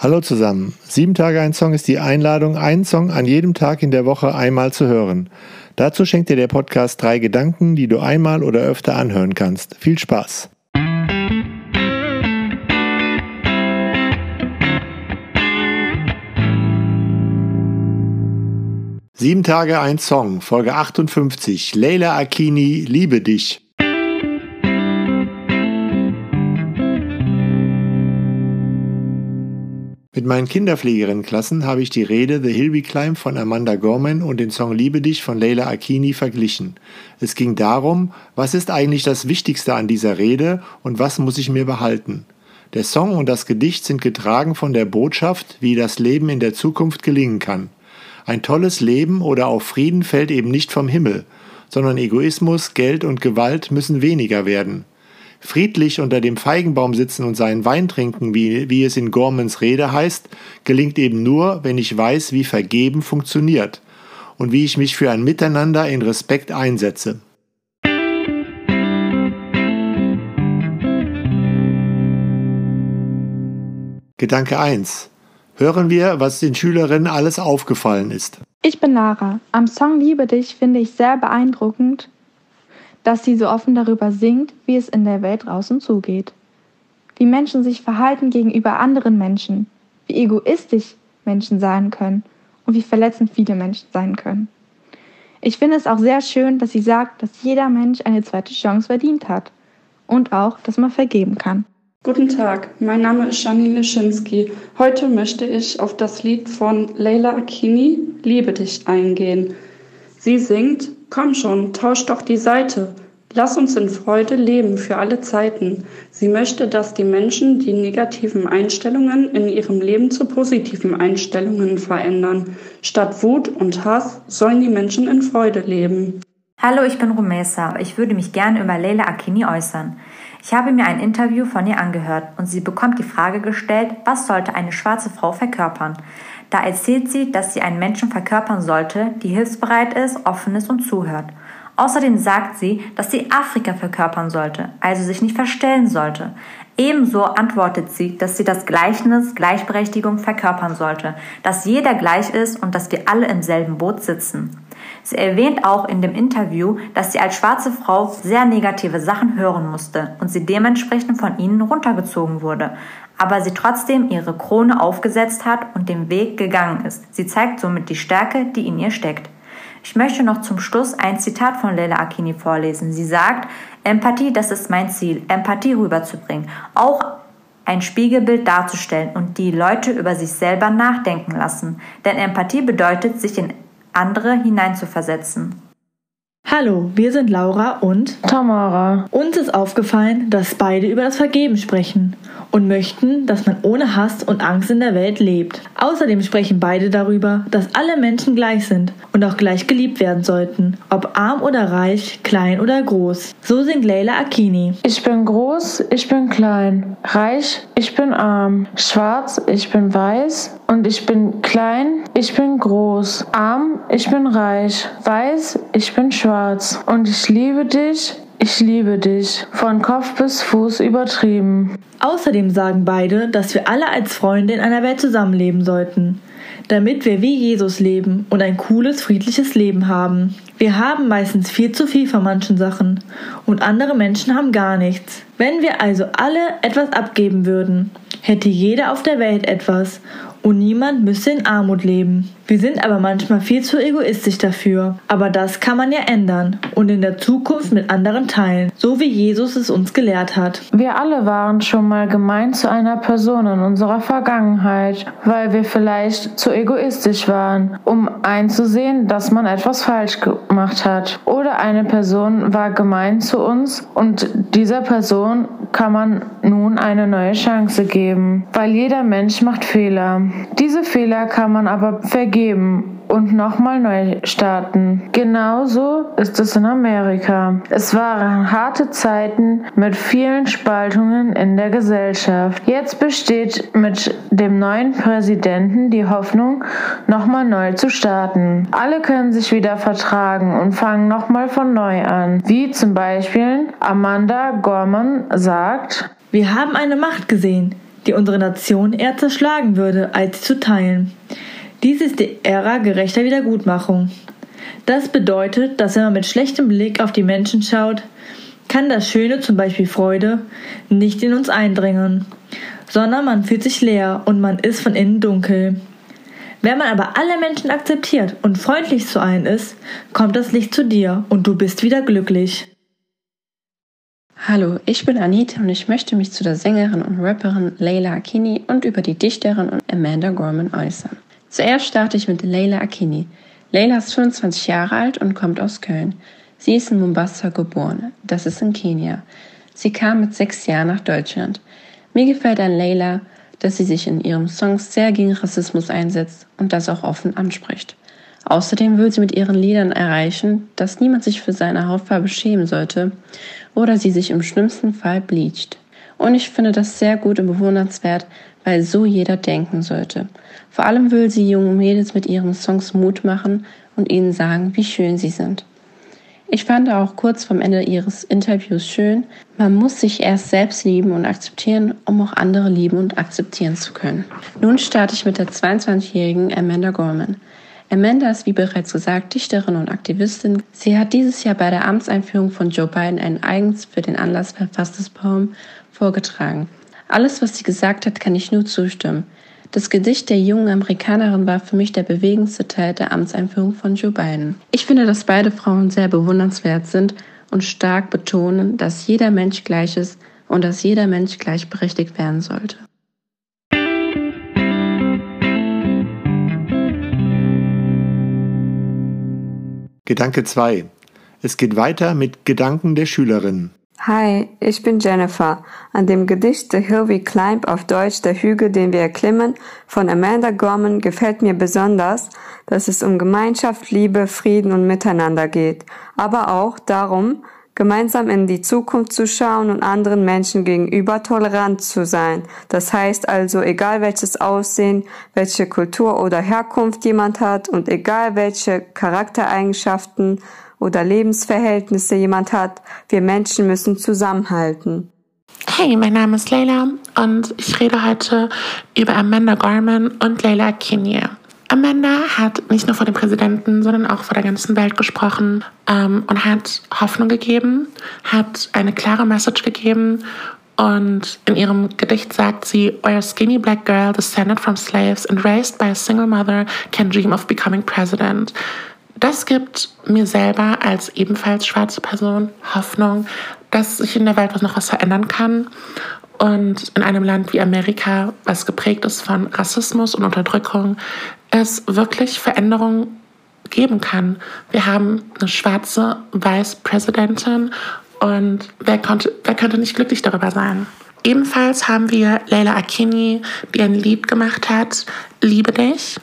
Hallo zusammen. Sieben Tage ein Song ist die Einladung, einen Song an jedem Tag in der Woche einmal zu hören. Dazu schenkt dir der Podcast drei Gedanken, die du einmal oder öfter anhören kannst. Viel Spaß! Sieben Tage ein Song, Folge 58. Leila Akini, Liebe dich. Mit meinen Kinderpflegerinnenklassen habe ich die Rede The Hill We Climb von Amanda Gorman und den Song Liebe dich von Leila Akini verglichen. Es ging darum, was ist eigentlich das Wichtigste an dieser Rede und was muss ich mir behalten. Der Song und das Gedicht sind getragen von der Botschaft, wie das Leben in der Zukunft gelingen kann. Ein tolles Leben oder auch Frieden fällt eben nicht vom Himmel, sondern Egoismus, Geld und Gewalt müssen weniger werden friedlich unter dem Feigenbaum sitzen und seinen Wein trinken, wie, wie es in Gormans Rede heißt, gelingt eben nur, wenn ich weiß, wie Vergeben funktioniert und wie ich mich für ein Miteinander in Respekt einsetze. Gedanke 1. Hören wir, was den Schülerinnen alles aufgefallen ist. Ich bin Lara. Am Song Liebe dich finde ich sehr beeindruckend, dass sie so offen darüber singt, wie es in der Welt draußen zugeht. Wie Menschen sich verhalten gegenüber anderen Menschen, wie egoistisch Menschen sein können und wie verletzend viele Menschen sein können. Ich finde es auch sehr schön, dass sie sagt, dass jeder Mensch eine zweite Chance verdient hat und auch, dass man vergeben kann. Guten Tag, mein Name ist Janine Lischinski. Heute möchte ich auf das Lied von Leila Akini, Liebe dich, eingehen. Sie singt, Komm schon, tausch doch die Seite. Lass uns in Freude leben für alle Zeiten. Sie möchte, dass die Menschen die negativen Einstellungen in ihrem Leben zu positiven Einstellungen verändern. Statt Wut und Hass sollen die Menschen in Freude leben. Hallo, ich bin Rumesa. Ich würde mich gerne über Leila Akini äußern. Ich habe mir ein Interview von ihr angehört und sie bekommt die Frage gestellt, was sollte eine schwarze Frau verkörpern? Da erzählt sie, dass sie einen Menschen verkörpern sollte, die hilfsbereit ist, offen ist und zuhört. Außerdem sagt sie, dass sie Afrika verkörpern sollte, also sich nicht verstellen sollte. Ebenso antwortet sie, dass sie das Gleichnis Gleichberechtigung verkörpern sollte, dass jeder gleich ist und dass wir alle im selben Boot sitzen. Sie erwähnt auch in dem Interview, dass sie als schwarze Frau sehr negative Sachen hören musste und sie dementsprechend von ihnen runtergezogen wurde, aber sie trotzdem ihre Krone aufgesetzt hat und den Weg gegangen ist. Sie zeigt somit die Stärke, die in ihr steckt. Ich möchte noch zum Schluss ein Zitat von Leila Akini vorlesen. Sie sagt, Empathie, das ist mein Ziel, Empathie rüberzubringen, auch ein Spiegelbild darzustellen und die Leute über sich selber nachdenken lassen. Denn Empathie bedeutet, sich in andere hineinzuversetzen. Hallo, wir sind Laura und Tamara. Uns ist aufgefallen, dass beide über das Vergeben sprechen und möchten, dass man ohne Hass und Angst in der Welt lebt. Außerdem sprechen beide darüber, dass alle Menschen gleich sind und auch gleich geliebt werden sollten, ob arm oder reich, klein oder groß. So singt Leila Akini. Ich bin groß, ich bin klein, reich, ich bin arm, schwarz, ich bin weiß und ich bin klein, ich bin groß, arm, ich bin reich, weiß, ich bin schwarz. Und ich liebe dich, ich liebe dich. Von Kopf bis Fuß übertrieben. Außerdem sagen beide, dass wir alle als Freunde in einer Welt zusammenleben sollten. Damit wir wie Jesus leben und ein cooles, friedliches Leben haben. Wir haben meistens viel zu viel von manchen Sachen und andere Menschen haben gar nichts. Wenn wir also alle etwas abgeben würden, hätte jeder auf der Welt etwas und niemand müsste in Armut leben. Wir sind aber manchmal viel zu egoistisch dafür. Aber das kann man ja ändern und in der Zukunft mit anderen teilen, so wie Jesus es uns gelehrt hat. Wir alle waren schon mal gemein zu einer Person in unserer Vergangenheit, weil wir vielleicht zu egoistisch waren, um einzusehen, dass man etwas falsch gemacht hat. Oder eine Person war gemein zu uns und dieser Person kann man nun eine neue Chance geben, weil jeder Mensch macht Fehler. Diese Fehler kann man aber vergeben und nochmal neu starten. Genauso ist es in Amerika. Es waren harte Zeiten mit vielen Spaltungen in der Gesellschaft. Jetzt besteht mit dem neuen Präsidenten die Hoffnung, nochmal neu zu starten. Alle können sich wieder vertragen und fangen nochmal von neu an. Wie zum Beispiel Amanda Gorman sagt, wir haben eine Macht gesehen, die unsere Nation eher zerschlagen würde, als zu teilen. Dies ist die Ära gerechter Wiedergutmachung. Das bedeutet, dass wenn man mit schlechtem Blick auf die Menschen schaut, kann das Schöne, zum Beispiel Freude, nicht in uns eindringen, sondern man fühlt sich leer und man ist von innen dunkel. Wenn man aber alle Menschen akzeptiert und freundlich zu allen ist, kommt das Licht zu dir und du bist wieder glücklich. Hallo, ich bin Anita und ich möchte mich zu der Sängerin und Rapperin Leila Akini und über die Dichterin Amanda Gorman äußern. Zuerst starte ich mit Leila Akini. Leila ist 25 Jahre alt und kommt aus Köln. Sie ist in Mombasa geboren, das ist in Kenia. Sie kam mit sechs Jahren nach Deutschland. Mir gefällt an Leila, dass sie sich in ihren Songs sehr gegen Rassismus einsetzt und das auch offen anspricht. Außerdem will sie mit ihren Liedern erreichen, dass niemand sich für seine Hautfarbe schämen sollte oder sie sich im schlimmsten Fall bleacht. Und ich finde das sehr gut und bewundernswert, weil so jeder denken sollte. Vor allem will sie jungen Mädels mit ihren Songs Mut machen und ihnen sagen, wie schön sie sind. Ich fand auch kurz vom Ende ihres Interviews schön, man muss sich erst selbst lieben und akzeptieren, um auch andere lieben und akzeptieren zu können. Nun starte ich mit der 22-jährigen Amanda Gorman. Amanda ist wie bereits gesagt Dichterin und Aktivistin. Sie hat dieses Jahr bei der Amtseinführung von Joe Biden ein eigens für den Anlass verfasstes Poem vorgetragen. Alles, was sie gesagt hat, kann ich nur zustimmen. Das Gedicht der jungen Amerikanerin war für mich der bewegendste Teil der Amtseinführung von Joe Biden. Ich finde, dass beide Frauen sehr bewundernswert sind und stark betonen, dass jeder Mensch gleich ist und dass jeder Mensch gleichberechtigt werden sollte. Gedanke 2. Es geht weiter mit Gedanken der Schülerin. Hi, ich bin Jennifer. An dem Gedicht The Hill We Climb auf Deutsch Der Hügel, den wir erklimmen von Amanda Gorman gefällt mir besonders, dass es um Gemeinschaft, Liebe, Frieden und Miteinander geht, aber auch darum, gemeinsam in die Zukunft zu schauen und anderen Menschen gegenüber tolerant zu sein. Das heißt also, egal welches Aussehen, welche Kultur oder Herkunft jemand hat und egal welche Charaktereigenschaften oder Lebensverhältnisse jemand hat, wir Menschen müssen zusammenhalten. Hey, mein Name ist Leila und ich rede heute über Amanda Gorman und Leila Kinye. Amanda hat nicht nur vor dem Präsidenten, sondern auch vor der ganzen Welt gesprochen ähm, und hat Hoffnung gegeben, hat eine klare Message gegeben und in ihrem Gedicht sagt sie, a skinny black girl descended from slaves and raised by a single mother can dream of becoming president. Das gibt mir selber als ebenfalls schwarze Person Hoffnung, dass sich in der Welt noch was verändern kann. Und in einem Land wie Amerika, was geprägt ist von Rassismus und Unterdrückung, es wirklich Veränderungen geben kann. Wir haben eine schwarze Vice-Präsidentin und wer, konnte, wer könnte nicht glücklich darüber sein? Ebenfalls haben wir Leila Akini, die ein Lied gemacht hat, Liebe dich,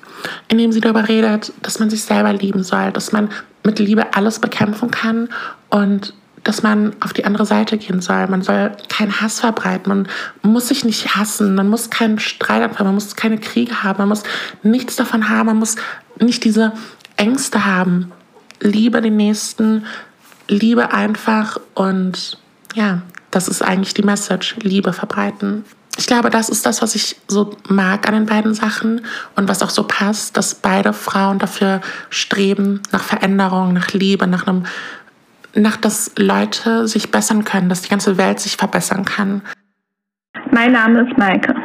in dem sie darüber redet, dass man sich selber lieben soll, dass man mit Liebe alles bekämpfen kann und dass man auf die andere Seite gehen soll. Man soll keinen Hass verbreiten. Man muss sich nicht hassen. Man muss keinen Streit anfangen. Man muss keine Kriege haben. Man muss nichts davon haben. Man muss nicht diese Ängste haben. Liebe den Nächsten. Liebe einfach. Und ja, das ist eigentlich die Message. Liebe verbreiten. Ich glaube, das ist das, was ich so mag an den beiden Sachen und was auch so passt, dass beide Frauen dafür streben, nach Veränderung, nach Liebe, nach einem nach dass Leute sich bessern können, dass die ganze Welt sich verbessern kann. Mein Name ist Maike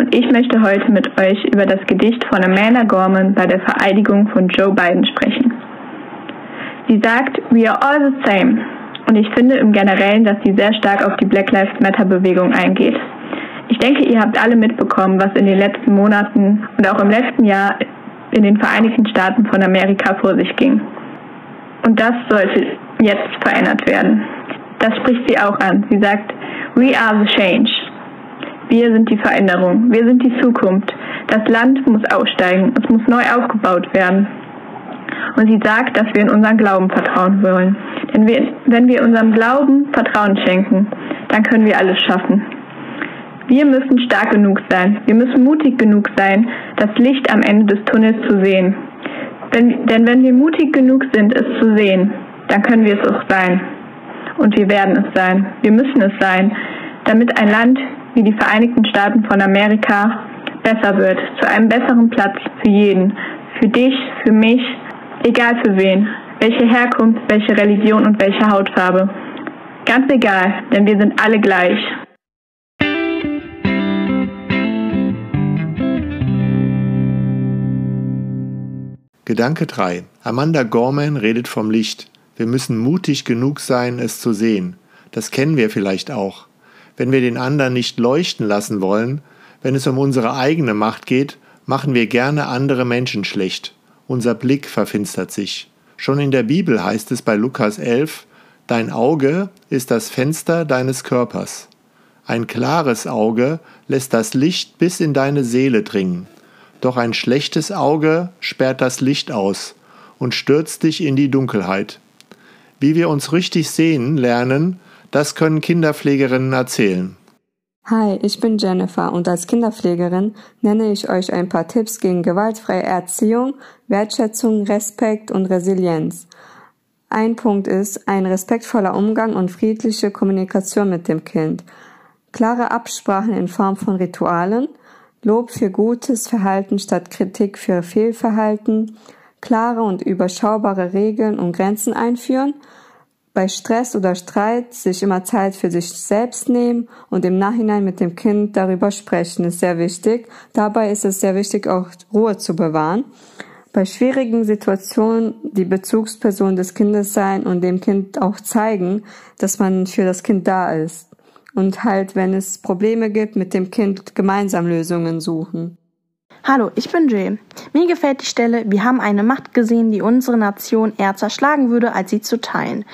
und ich möchte heute mit euch über das Gedicht von Amanda Gorman bei der Vereidigung von Joe Biden sprechen. Sie sagt, We are all the same. Und ich finde im Generellen, dass sie sehr stark auf die Black Lives Matter Bewegung eingeht. Ich denke, ihr habt alle mitbekommen, was in den letzten Monaten und auch im letzten Jahr in den Vereinigten Staaten von Amerika vor sich ging. Und das sollte jetzt verändert werden. Das spricht sie auch an. Sie sagt, We are the change. Wir sind die Veränderung. Wir sind die Zukunft. Das Land muss aussteigen. Es muss neu aufgebaut werden. Und sie sagt, dass wir in unseren Glauben vertrauen wollen. Denn wir, wenn wir unserem Glauben Vertrauen schenken, dann können wir alles schaffen. Wir müssen stark genug sein. Wir müssen mutig genug sein, das Licht am Ende des Tunnels zu sehen. Wenn, denn wenn wir mutig genug sind, es zu sehen, dann können wir es auch sein. Und wir werden es sein. Wir müssen es sein, damit ein Land wie die Vereinigten Staaten von Amerika besser wird, zu einem besseren Platz für jeden, für dich, für mich, egal für wen, welche Herkunft, welche Religion und welche Hautfarbe. Ganz egal, denn wir sind alle gleich. Gedanke 3. Amanda Gorman redet vom Licht. Wir müssen mutig genug sein, es zu sehen. Das kennen wir vielleicht auch. Wenn wir den anderen nicht leuchten lassen wollen, wenn es um unsere eigene Macht geht, machen wir gerne andere Menschen schlecht. Unser Blick verfinstert sich. Schon in der Bibel heißt es bei Lukas 11, Dein Auge ist das Fenster deines Körpers. Ein klares Auge lässt das Licht bis in deine Seele dringen. Doch ein schlechtes Auge sperrt das Licht aus und stürzt dich in die Dunkelheit. Wie wir uns richtig sehen lernen, das können Kinderpflegerinnen erzählen. Hi, ich bin Jennifer und als Kinderpflegerin nenne ich euch ein paar Tipps gegen gewaltfreie Erziehung, Wertschätzung, Respekt und Resilienz. Ein Punkt ist ein respektvoller Umgang und friedliche Kommunikation mit dem Kind. Klare Absprachen in Form von Ritualen, Lob für gutes Verhalten statt Kritik für Fehlverhalten, klare und überschaubare Regeln und Grenzen einführen, bei Stress oder Streit sich immer Zeit für sich selbst nehmen und im Nachhinein mit dem Kind darüber sprechen, ist sehr wichtig. Dabei ist es sehr wichtig, auch Ruhe zu bewahren. Bei schwierigen Situationen die Bezugsperson des Kindes sein und dem Kind auch zeigen, dass man für das Kind da ist und halt, wenn es Probleme gibt, mit dem Kind gemeinsam Lösungen suchen. Hallo, ich bin Jay. Mir gefällt die Stelle, wir haben eine Macht gesehen, die unsere Nation eher zerschlagen würde, als sie zu teilen.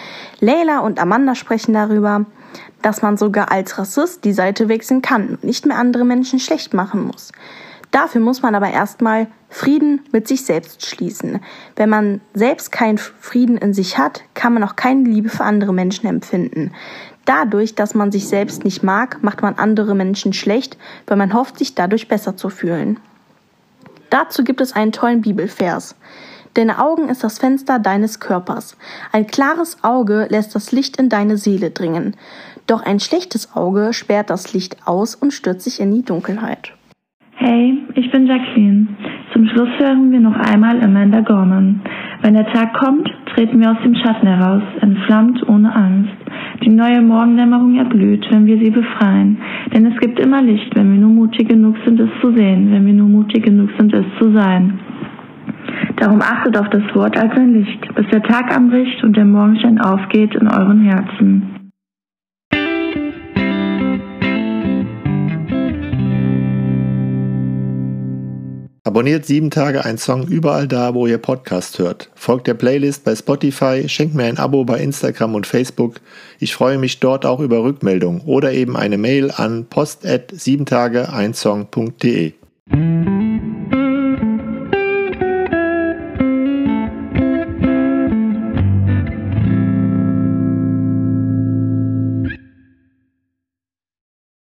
Leila und Amanda sprechen darüber, dass man sogar als Rassist die Seite wechseln kann und nicht mehr andere Menschen schlecht machen muss. Dafür muss man aber erstmal Frieden mit sich selbst schließen. Wenn man selbst keinen Frieden in sich hat, kann man auch keine Liebe für andere Menschen empfinden. Dadurch, dass man sich selbst nicht mag, macht man andere Menschen schlecht, weil man hofft, sich dadurch besser zu fühlen. Dazu gibt es einen tollen Bibelvers. Deine Augen ist das Fenster deines Körpers. Ein klares Auge lässt das Licht in deine Seele dringen. Doch ein schlechtes Auge sperrt das Licht aus und stürzt sich in die Dunkelheit. Hey, ich bin Jacqueline. Zum Schluss hören wir noch einmal Amanda Gorman. Wenn der Tag kommt, treten wir aus dem Schatten heraus, entflammt ohne Angst. Die neue Morgendämmerung erblüht, wenn wir sie befreien. Denn es gibt immer Licht, wenn wir nur mutig genug sind, es zu sehen, wenn wir nur mutig genug sind, es zu sein. Darum achtet auf das Wort als ein Licht, bis der Tag anbricht und der Morgenschein aufgeht in euren Herzen. Abonniert sieben Tage ein Song überall da, wo ihr Podcast hört. Folgt der Playlist bei Spotify, schenkt mir ein Abo bei Instagram und Facebook. Ich freue mich dort auch über Rückmeldungen oder eben eine Mail an post at sieben Tage ein Song.de.